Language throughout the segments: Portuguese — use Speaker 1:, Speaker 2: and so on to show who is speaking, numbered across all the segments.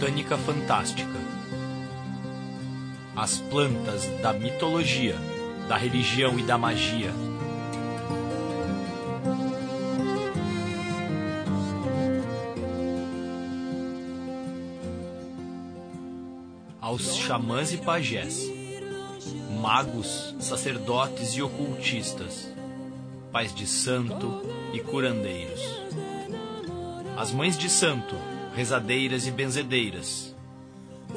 Speaker 1: Botânica Fantástica. As plantas da mitologia, da religião e da magia. Aos xamãs e pajés, magos, sacerdotes e ocultistas, pais de santo e curandeiros. As mães de santo, rezadeiras e benzedeiras.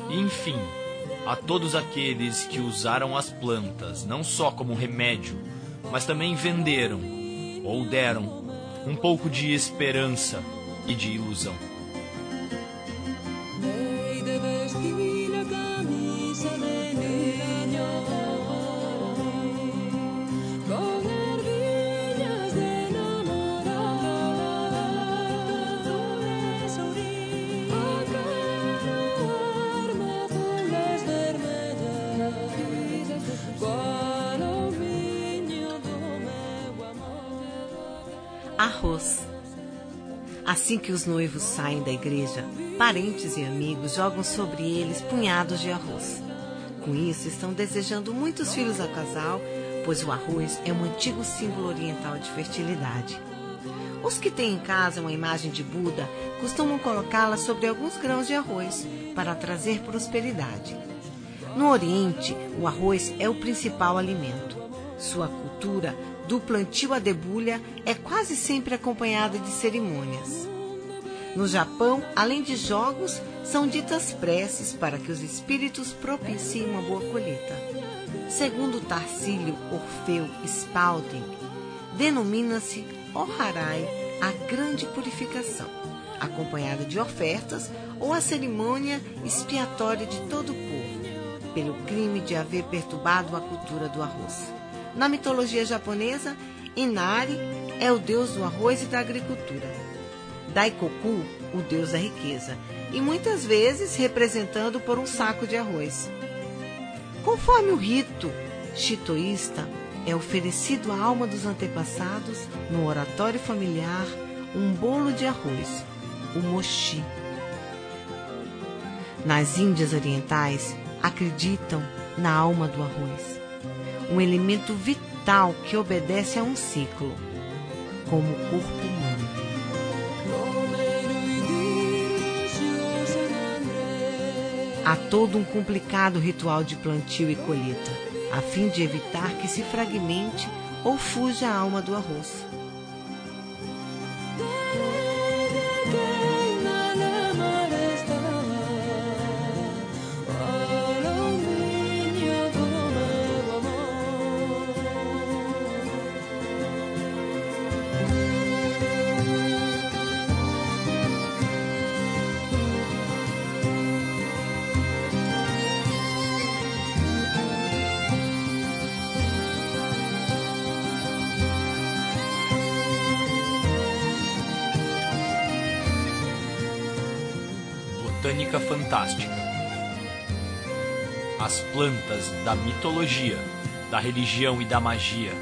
Speaker 1: E, enfim, a todos aqueles que usaram as plantas não só como remédio, mas também venderam ou deram um pouco de esperança e de ilusão.
Speaker 2: Arroz. Assim que os noivos saem da igreja, parentes e amigos jogam sobre eles punhados de arroz. Com isso, estão desejando muitos filhos ao casal, pois o arroz é um antigo símbolo oriental de fertilidade. Os que têm em casa uma imagem de Buda costumam colocá-la sobre alguns grãos de arroz para trazer prosperidade. No Oriente, o arroz é o principal alimento. Sua cultura do plantio à debulha é quase sempre acompanhada de cerimônias. No Japão, além de jogos, são ditas preces para que os espíritos propiciem uma boa colheita. Segundo Tarsílio Orfeu Spalding, denomina-se Oharai a grande purificação, acompanhada de ofertas ou a cerimônia expiatória de todo o povo, pelo crime de haver perturbado a cultura do arroz. Na mitologia japonesa, Inari é o deus do arroz e da agricultura. Daikoku, o deus da riqueza, e muitas vezes representando por um saco de arroz. Conforme o rito chitoísta, é oferecido à alma dos antepassados, no oratório familiar, um bolo de arroz, o mochi. Nas Índias Orientais, acreditam na alma do arroz um elemento vital que obedece a um ciclo, como o corpo humano. Há todo um complicado ritual de plantio e colheita, a fim de evitar que se fragmente ou fuja a alma do arroz.
Speaker 1: Botânica Fantástica. As plantas da mitologia, da religião e da magia